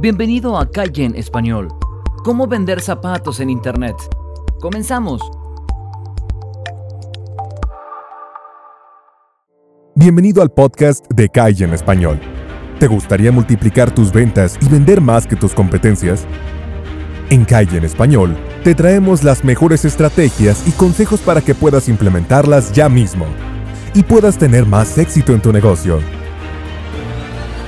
Bienvenido a Calle en Español. ¿Cómo vender zapatos en Internet? Comenzamos. Bienvenido al podcast de Calle en Español. ¿Te gustaría multiplicar tus ventas y vender más que tus competencias? En Calle en Español te traemos las mejores estrategias y consejos para que puedas implementarlas ya mismo y puedas tener más éxito en tu negocio.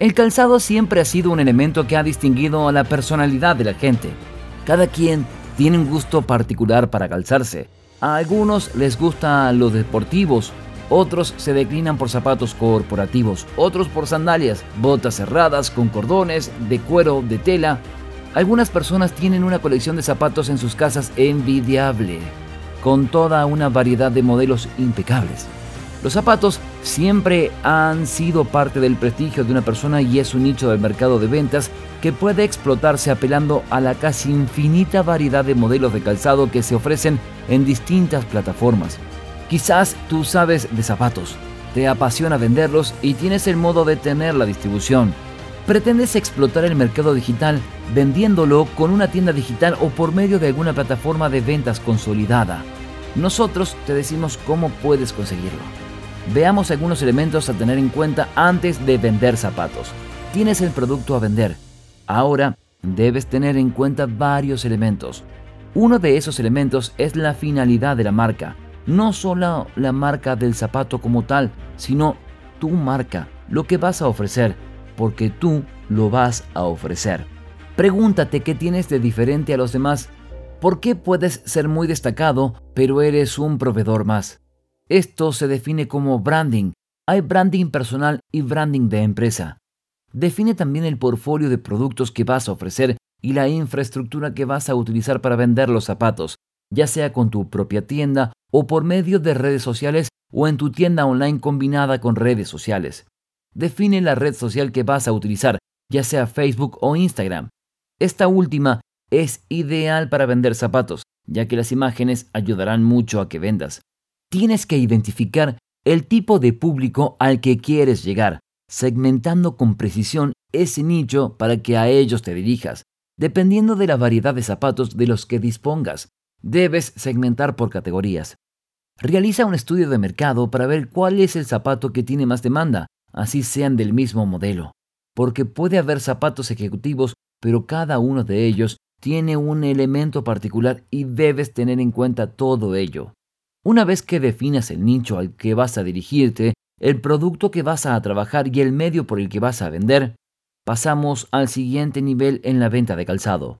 El calzado siempre ha sido un elemento que ha distinguido a la personalidad de la gente. Cada quien tiene un gusto particular para calzarse. A algunos les gustan los deportivos, otros se declinan por zapatos corporativos, otros por sandalias, botas cerradas con cordones, de cuero, de tela. Algunas personas tienen una colección de zapatos en sus casas envidiable, con toda una variedad de modelos impecables. Los zapatos siempre han sido parte del prestigio de una persona y es un nicho del mercado de ventas que puede explotarse apelando a la casi infinita variedad de modelos de calzado que se ofrecen en distintas plataformas. Quizás tú sabes de zapatos, te apasiona venderlos y tienes el modo de tener la distribución. Pretendes explotar el mercado digital vendiéndolo con una tienda digital o por medio de alguna plataforma de ventas consolidada. Nosotros te decimos cómo puedes conseguirlo. Veamos algunos elementos a tener en cuenta antes de vender zapatos. Tienes el producto a vender. Ahora debes tener en cuenta varios elementos. Uno de esos elementos es la finalidad de la marca. No solo la marca del zapato como tal, sino tu marca, lo que vas a ofrecer, porque tú lo vas a ofrecer. Pregúntate qué tienes de diferente a los demás. ¿Por qué puedes ser muy destacado, pero eres un proveedor más? Esto se define como branding. Hay branding personal y branding de empresa. Define también el portfolio de productos que vas a ofrecer y la infraestructura que vas a utilizar para vender los zapatos, ya sea con tu propia tienda o por medio de redes sociales o en tu tienda online combinada con redes sociales. Define la red social que vas a utilizar, ya sea Facebook o Instagram. Esta última es ideal para vender zapatos, ya que las imágenes ayudarán mucho a que vendas tienes que identificar el tipo de público al que quieres llegar, segmentando con precisión ese nicho para que a ellos te dirijas. Dependiendo de la variedad de zapatos de los que dispongas, debes segmentar por categorías. Realiza un estudio de mercado para ver cuál es el zapato que tiene más demanda, así sean del mismo modelo. Porque puede haber zapatos ejecutivos, pero cada uno de ellos tiene un elemento particular y debes tener en cuenta todo ello. Una vez que definas el nicho al que vas a dirigirte, el producto que vas a trabajar y el medio por el que vas a vender, pasamos al siguiente nivel en la venta de calzado.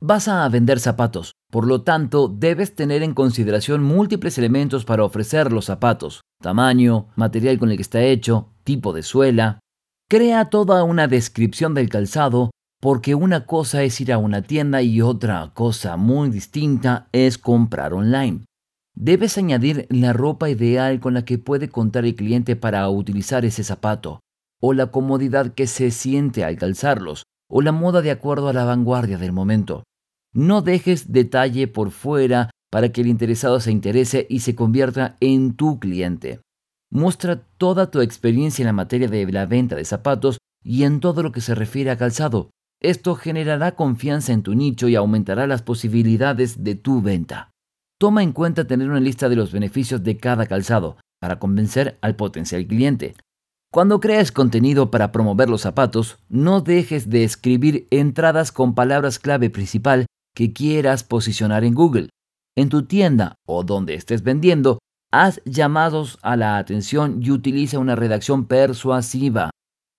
Vas a vender zapatos, por lo tanto debes tener en consideración múltiples elementos para ofrecer los zapatos, tamaño, material con el que está hecho, tipo de suela. Crea toda una descripción del calzado porque una cosa es ir a una tienda y otra cosa muy distinta es comprar online. Debes añadir la ropa ideal con la que puede contar el cliente para utilizar ese zapato, o la comodidad que se siente al calzarlos, o la moda de acuerdo a la vanguardia del momento. No dejes detalle por fuera para que el interesado se interese y se convierta en tu cliente. Muestra toda tu experiencia en la materia de la venta de zapatos y en todo lo que se refiere a calzado. Esto generará confianza en tu nicho y aumentará las posibilidades de tu venta. Toma en cuenta tener una lista de los beneficios de cada calzado para convencer al potencial cliente. Cuando crees contenido para promover los zapatos, no dejes de escribir entradas con palabras clave principal que quieras posicionar en Google. En tu tienda o donde estés vendiendo, haz llamados a la atención y utiliza una redacción persuasiva.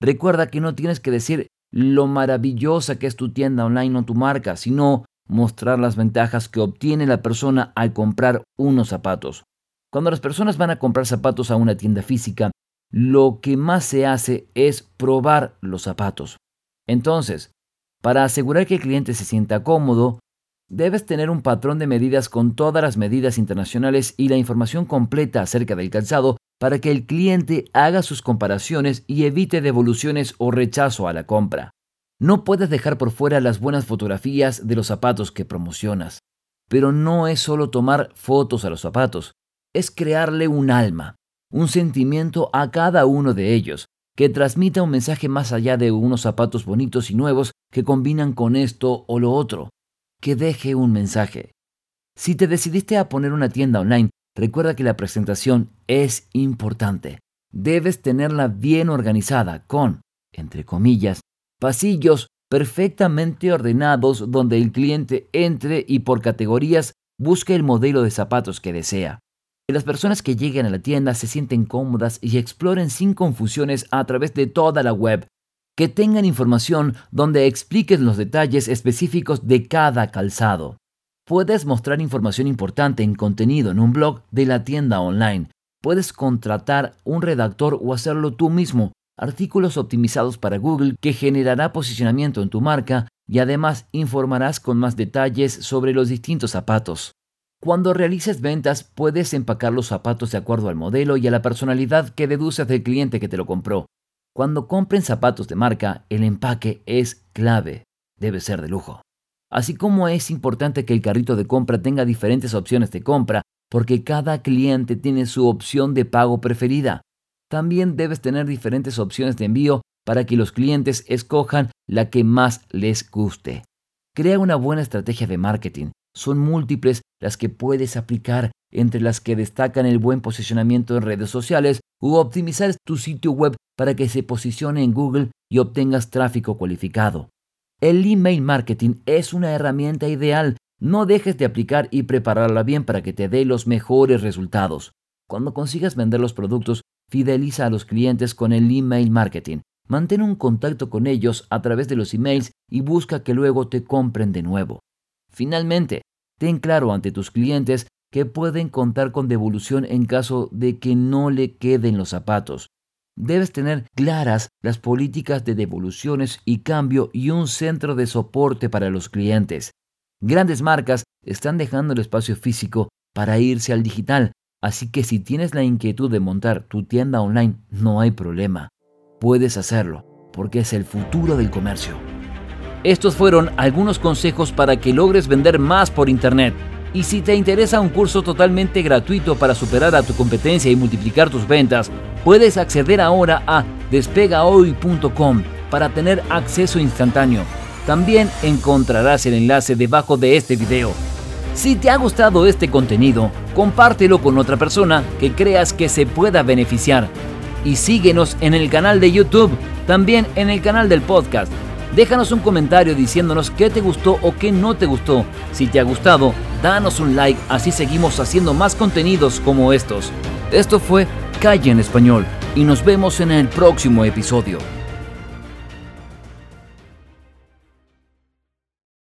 Recuerda que no tienes que decir lo maravillosa que es tu tienda online o tu marca, sino mostrar las ventajas que obtiene la persona al comprar unos zapatos. Cuando las personas van a comprar zapatos a una tienda física, lo que más se hace es probar los zapatos. Entonces, para asegurar que el cliente se sienta cómodo, debes tener un patrón de medidas con todas las medidas internacionales y la información completa acerca del calzado para que el cliente haga sus comparaciones y evite devoluciones o rechazo a la compra. No puedes dejar por fuera las buenas fotografías de los zapatos que promocionas. Pero no es solo tomar fotos a los zapatos, es crearle un alma, un sentimiento a cada uno de ellos, que transmita un mensaje más allá de unos zapatos bonitos y nuevos que combinan con esto o lo otro, que deje un mensaje. Si te decidiste a poner una tienda online, recuerda que la presentación es importante. Debes tenerla bien organizada con, entre comillas, pasillos perfectamente ordenados donde el cliente entre y por categorías busque el modelo de zapatos que desea. Que las personas que lleguen a la tienda se sienten cómodas y exploren sin confusiones a través de toda la web. Que tengan información donde expliques los detalles específicos de cada calzado. Puedes mostrar información importante en contenido en un blog de la tienda online. Puedes contratar un redactor o hacerlo tú mismo. Artículos optimizados para Google que generará posicionamiento en tu marca y además informarás con más detalles sobre los distintos zapatos. Cuando realices ventas, puedes empacar los zapatos de acuerdo al modelo y a la personalidad que deduces del cliente que te lo compró. Cuando compren zapatos de marca, el empaque es clave. Debe ser de lujo. Así como es importante que el carrito de compra tenga diferentes opciones de compra, porque cada cliente tiene su opción de pago preferida. También debes tener diferentes opciones de envío para que los clientes escojan la que más les guste. Crea una buena estrategia de marketing son múltiples las que puedes aplicar, entre las que destacan el buen posicionamiento en redes sociales u optimizar tu sitio web para que se posicione en Google y obtengas tráfico cualificado. El email marketing es una herramienta ideal. No dejes de aplicar y prepararla bien para que te dé los mejores resultados. Cuando consigas vender los productos, fideliza a los clientes con el email marketing. Mantén un contacto con ellos a través de los emails y busca que luego te compren de nuevo. Finalmente, ten claro ante tus clientes que pueden contar con devolución en caso de que no le queden los zapatos. Debes tener claras las políticas de devoluciones y cambio y un centro de soporte para los clientes. Grandes marcas están dejando el espacio físico para irse al digital, así que si tienes la inquietud de montar tu tienda online, no hay problema. Puedes hacerlo, porque es el futuro del comercio. Estos fueron algunos consejos para que logres vender más por Internet. Y si te interesa un curso totalmente gratuito para superar a tu competencia y multiplicar tus ventas, puedes acceder ahora a despegahoy.com para tener acceso instantáneo. También encontrarás el enlace debajo de este video. Si te ha gustado este contenido, compártelo con otra persona que creas que se pueda beneficiar. Y síguenos en el canal de YouTube, también en el canal del podcast Déjanos un comentario diciéndonos qué te gustó o qué no te gustó. Si te ha gustado, danos un like, así seguimos haciendo más contenidos como estos. Esto fue Calle en Español y nos vemos en el próximo episodio.